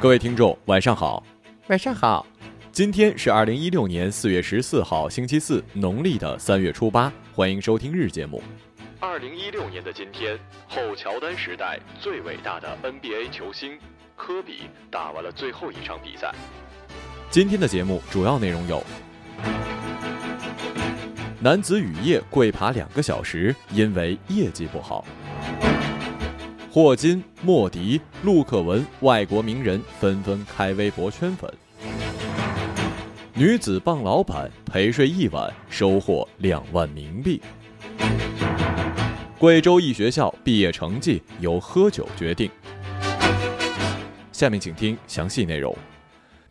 各位听众，晚上好，晚上好。今天是二零一六年四月十四号，星期四，农历的三月初八。欢迎收听日节目。二零一六年的今天，后乔丹时代最伟大的 NBA 球星科比打完了最后一场比赛。今天的节目主要内容有：男子雨夜跪爬两个小时，因为业绩不好。霍金、莫迪、陆克文，外国名人纷纷开微博圈粉。女子傍老板陪睡一晚，收获两万冥币。贵州一学校毕业成绩由喝酒决定。下面请听详细内容。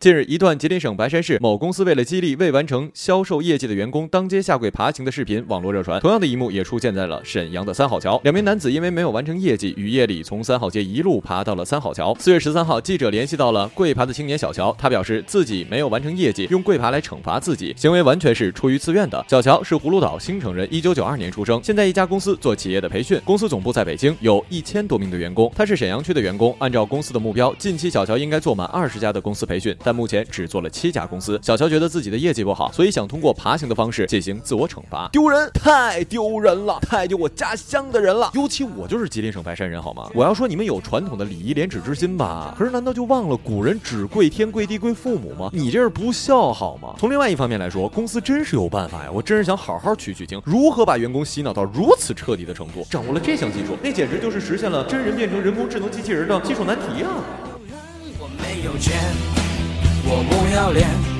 近日，一段吉林省白山市某公司为了激励未完成销售业绩的员工，当街下跪爬行的视频网络热传。同样的一幕也出现在了沈阳的三好桥，两名男子因为没有完成业绩，雨夜里从三好街一路爬到了三好桥。四月十三号，记者联系到了跪爬的青年小乔，他表示自己没有完成业绩，用跪爬来惩罚自己，行为完全是出于自愿的。小乔是葫芦岛兴城人，一九九二年出生，现在一家公司做企业的培训，公司总部在北京，有一千多名的员工。他是沈阳区的员工，按照公司的目标，近期小乔应该做满二十家的公司培训，但目前只做了。七家公司，小乔觉得自己的业绩不好，所以想通过爬行的方式进行自我惩罚。丢人，太丢人了，太丢我家乡的人了。尤其我就是吉林省白山人，好吗？我要说你们有传统的礼仪廉耻之心吧？可是难道就忘了古人只跪天跪地跪父母吗？你这是不孝好吗？从另外一方面来说，公司真是有办法呀！我真是想好好取取经，如何把员工洗脑到如此彻底的程度？掌握了这项技术，那简直就是实现了真人变成人工智能机器人的技术难题啊！我没有钱。我不要脸。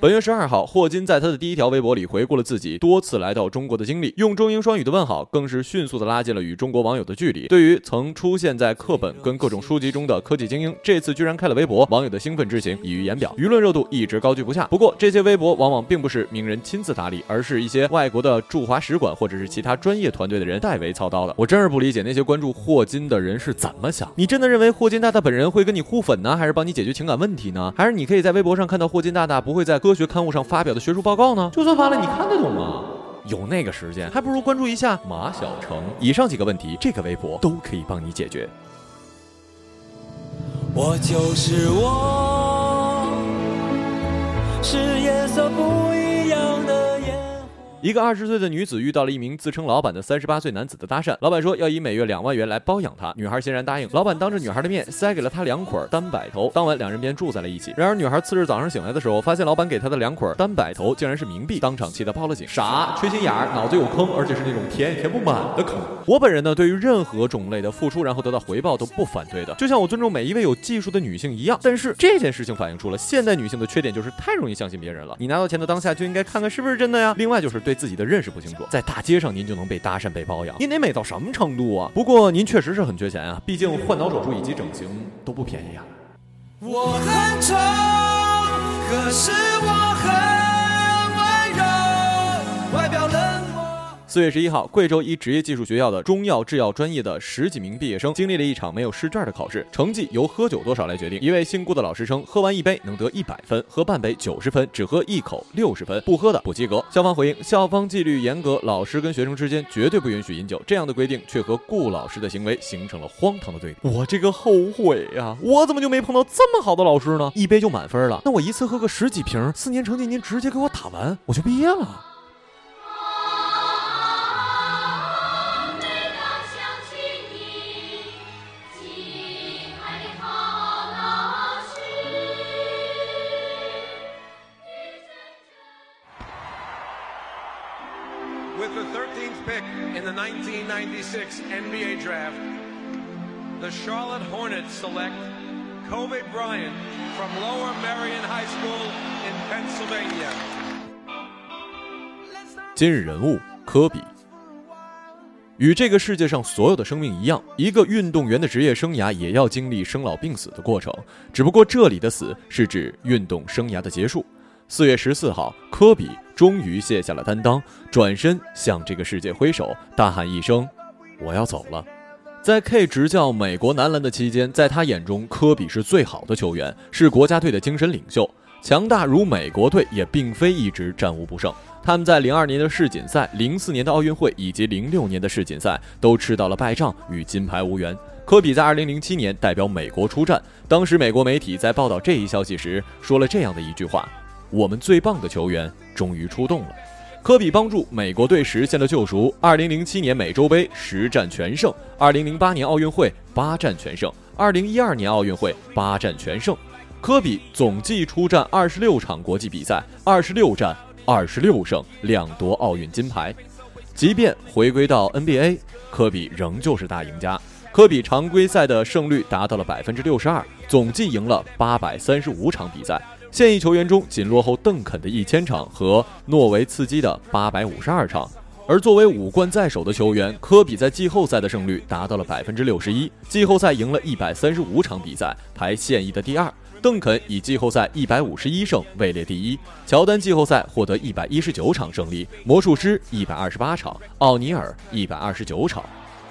本月十二号，霍金在他的第一条微博里回顾了自己多次来到中国的经历，用中英双语的问好，更是迅速的拉近了与中国网友的距离。对于曾出现在课本跟各种书籍中的科技精英，这次居然开了微博，网友的兴奋之情溢于言表，舆论热度一直高居不下。不过，这些微博往往并不是名人亲自打理，而是一些外国的驻华使馆或者是其他专业团队的人代为操刀的。我真是不理解那些关注霍金的人是怎么想。你真的认为霍金大大本人会跟你互粉呢，还是帮你解决情感问题呢？还是你可以在微博上看到霍金大大不会在科学刊物上发表的学术报告呢？就算发了，你看得懂吗？有那个时间，还不如关注一下马小成。以上几个问题，这个微博都可以帮你解决。我就是我，是颜色不。一个二十岁的女子遇到了一名自称老板的三十八岁男子的搭讪，老板说要以每月两万元来包养她，女孩欣然答应。老板当着女孩的面塞给了她两捆单摆头，当晚两人便住在了一起。然而女孩次日早上醒来的时候，发现老板给她的两捆单摆头竟然是冥币，当场气得报了警。傻，缺心眼儿，脑子有坑，而且是那种填也填不满的坑。我本人呢，对于任何种类的付出然后得到回报都不反对的，就像我尊重每一位有技术的女性一样。但是这件事情反映出了现代女性的缺点，就是太容易相信别人了。你拿到钱的当下就应该看看是不是真的呀。另外就是对。自己的认识不清楚，在大街上您就能被搭讪被包养，您得美到什么程度啊？不过您确实是很缺钱啊，毕竟换脑手术以及整形都不便宜啊。我很丑，可是我很四月十一号，贵州一职业技术学校的中药制药专业的十几名毕业生经历了一场没有试卷的考试，成绩由喝酒多少来决定。一位姓顾的老师称，喝完一杯能得一百分，喝半杯九十分，只喝一口六十分，不喝的不及格。校方回应，校方纪律严格，老师跟学生之间绝对不允许饮酒。这样的规定却和顾老师的行为形成了荒唐的对比。我这个后悔呀，我怎么就没碰到这么好的老师呢？一杯就满分了，那我一次喝个十几瓶，四年成绩您直接给我打完，我就毕业了。96 NBA Draft, the Charlotte Hornets select Kobe Bryant from Lower Marion High School in Pennsylvania. 今日人物科比。与这个世界上所有的生命一样，一个运动员的职业生涯也要经历生老病死的过程，只不过这里的死是指运动生涯的结束。四月十四号，科比终于卸下了担当，转身向这个世界挥手，大喊一声：“我要走了。”在 K 执教美国男篮的期间，在他眼中，科比是最好的球员，是国家队的精神领袖。强大如美国队，也并非一直战无不胜。他们在零二年的世锦赛、零四年的奥运会以及零六年的世锦赛都吃到了败仗，与金牌无缘。科比在二零零七年代表美国出战，当时美国媒体在报道这一消息时说了这样的一句话：“我们最棒的球员终于出动了。”科比帮助美国队实现了救赎。二零零七年美洲杯十战全胜，二零零八年奥运会八战全胜，二零一二年奥运会八战全胜。科比总计出战二十六场国际比赛，二十六战。二十六胜，两夺奥运金牌。即便回归到 NBA，科比仍旧是大赢家。科比常规赛的胜率达到了百分之六十二，总计赢了八百三十五场比赛。现役球员中，仅落后邓肯的一千场和诺维茨基的八百五十二场。而作为五冠在手的球员，科比在季后赛的胜率达到了百分之六十一，季后赛赢了一百三十五场比赛，排现役的第二。邓肯以季后赛一百五十一胜位列第一，乔丹季后赛获得一百一十九场胜利，魔术师一百二十八场，奥尼尔一百二十九场。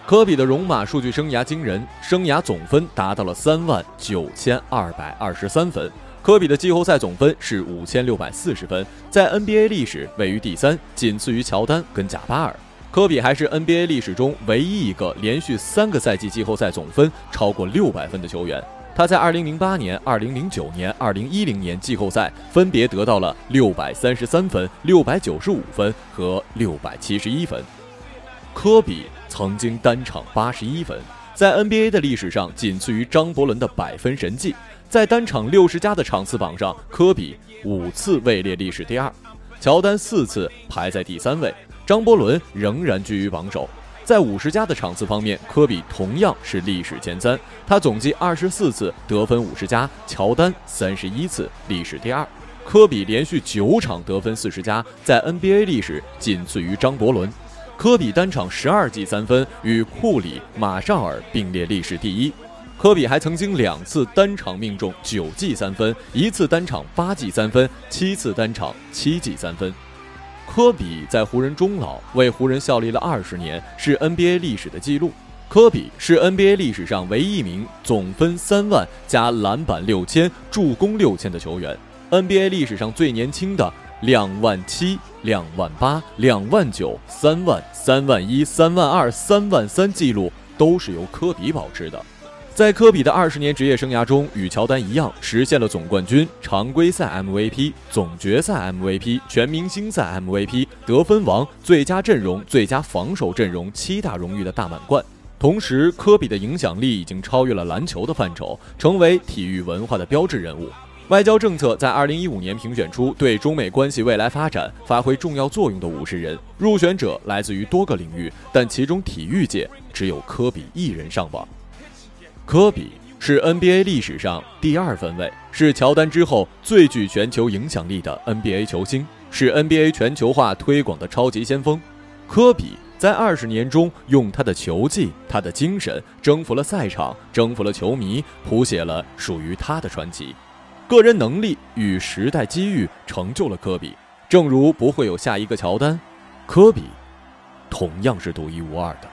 科比的戎马数据生涯惊人，生涯总分达到了三万九千二百二十三分。科比的季后赛总分是五千六百四十分，在 NBA 历史位于第三，仅次于乔丹跟贾巴尔。科比还是 NBA 历史中唯一一个连续三个赛季季后赛总分超过六百分的球员。他在2008年、2009年、2010年季后赛分别得到了633分、695分和671分。科比曾经单场81分，在 NBA 的历史上仅次于张伯伦的百分神迹。在单场60加的场次榜上，科比五次位列历史第二，乔丹四次排在第三位，张伯伦仍然居于榜首。在五十加的场次方面，科比同样是历史前三，他总计二十四次得分五十加，乔丹三十一次，历史第二。科比连续九场得分四十加，在 NBA 历史仅次于张伯伦。科比单场十二记三分，与库里、马绍尔并列历史第一。科比还曾经两次单场命中九记三分，一次单场八记三分，七次单场七记三分。科比在湖人终老，为湖人效力了二十年，是 NBA 历史的记录。科比是 NBA 历史上唯一一名总分三万加篮板六千、助攻六千的球员。NBA 历史上最年轻的两万七、两万八、两万九、三万、三万一、三万二、三万三记录都是由科比保持的。在科比的二十年职业生涯中，与乔丹一样，实现了总冠军、常规赛 MVP、总决赛 MVP、全明星赛 MVP、得分王、最佳阵容、最佳防守阵容七大荣誉的大满贯。同时，科比的影响力已经超越了篮球的范畴，成为体育文化的标志人物。外交政策在二零一五年评选出对中美关系未来发展发挥重要作用的五十人，入选者来自于多个领域，但其中体育界只有科比一人上榜。科比是 NBA 历史上第二分位，是乔丹之后最具全球影响力的 NBA 球星，是 NBA 全球化推广的超级先锋。科比在二十年中用他的球技、他的精神征服了赛场，征服了球迷，谱写了属于他的传奇。个人能力与时代机遇成就了科比，正如不会有下一个乔丹，科比同样是独一无二的。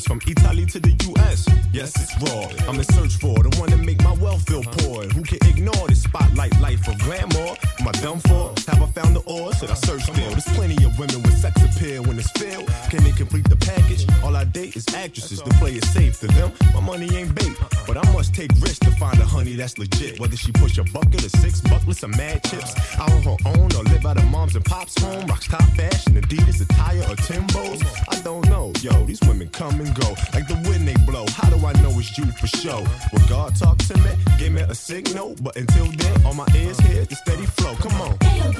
Bras. From Italy to the US. Yes, it's raw. I'm in search for the one to make my wealth feel poor. Who can ignore this spotlight life of glamour? Am I done for? Have I found the ores? should I search still? There's plenty of women with sex appeal when it's filled. Can they complete the package? All I date is actresses. The play is safe to them. My money ain't bait, but I must take risks to find a honey that's legit. Whether she push a bucket or six bucklets of mad chips, out on her own or live out of mom's and pop's home. Rocks top fashion, Adidas attire or Timbos. I don't know, yo. These women come and go like the wind they blow. How do I know it's you for sure? Will God talk to me? Give me a signal, but until then, all my ears hear the steady flow. Come on.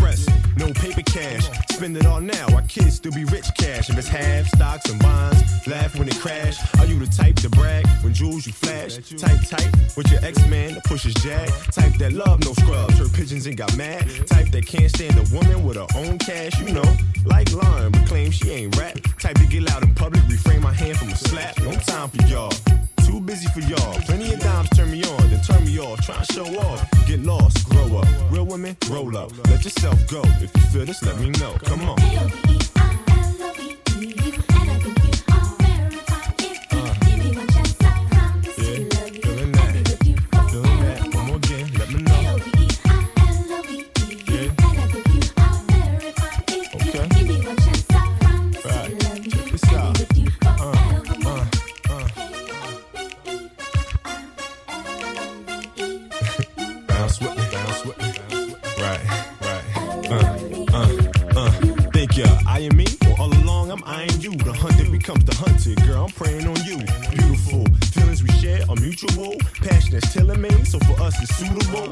Spend it all now. Our kids still be rich cash. If it's half stocks and bonds, laugh when it crash. Are you the type to brag when jewels you flash? Type tight with your ex-man that pushes jack. Type that love no scrubs, her pigeons and got mad. Type that can't stand a woman with her own cash. You know, like Lauren, but claim she ain't rap. Type to get loud in public, refrain my hand from a slap. No time for y'all. Too busy for y'all. Plenty of dimes turn me on, then turn me off. Try to show off. Get lost, grow up. Real women, roll up. Let yourself go. If you feel this, let me know. Come on. Bounce with me, bounce with me. Right, right. Uh, uh, uh. Think ya eyeing me? Well, all along I'm eyeing you. The hunted becomes the hunted. Girl, I'm praying on you. Beautiful. Feelings we share are mutual. Passion is telling me, so for us it's suitable.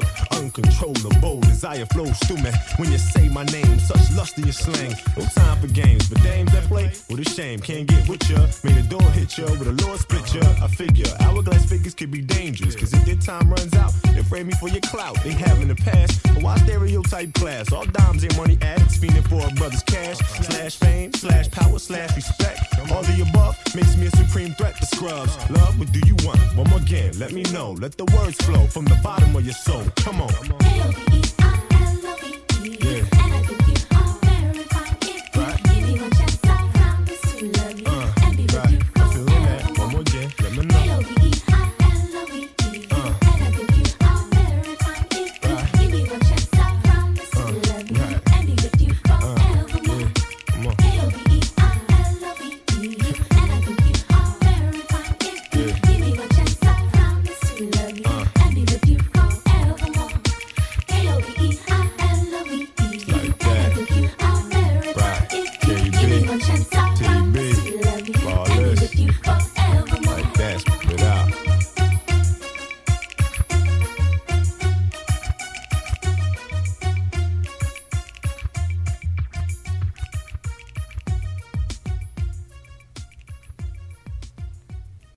Uncontrollable. Desire flows through me. When you say my name, such lust in your slang. No time for games. But dames that play, what a shame. Can't get with ya. Made the door hit ya with a Lord split ya. I figure hourglass figures could be dangerous. Cause if their time runs out, they frame me for your clout. They have in the past. But why stereotype class? All dimes ain't money addicts. Fiending for a brother's cash. Slash fame, slash power, slash respect. All the above makes me a supreme threat to scrubs. Love, what do you want? One more game, let me know. Let the words flow from the bottom of your soul. Come on.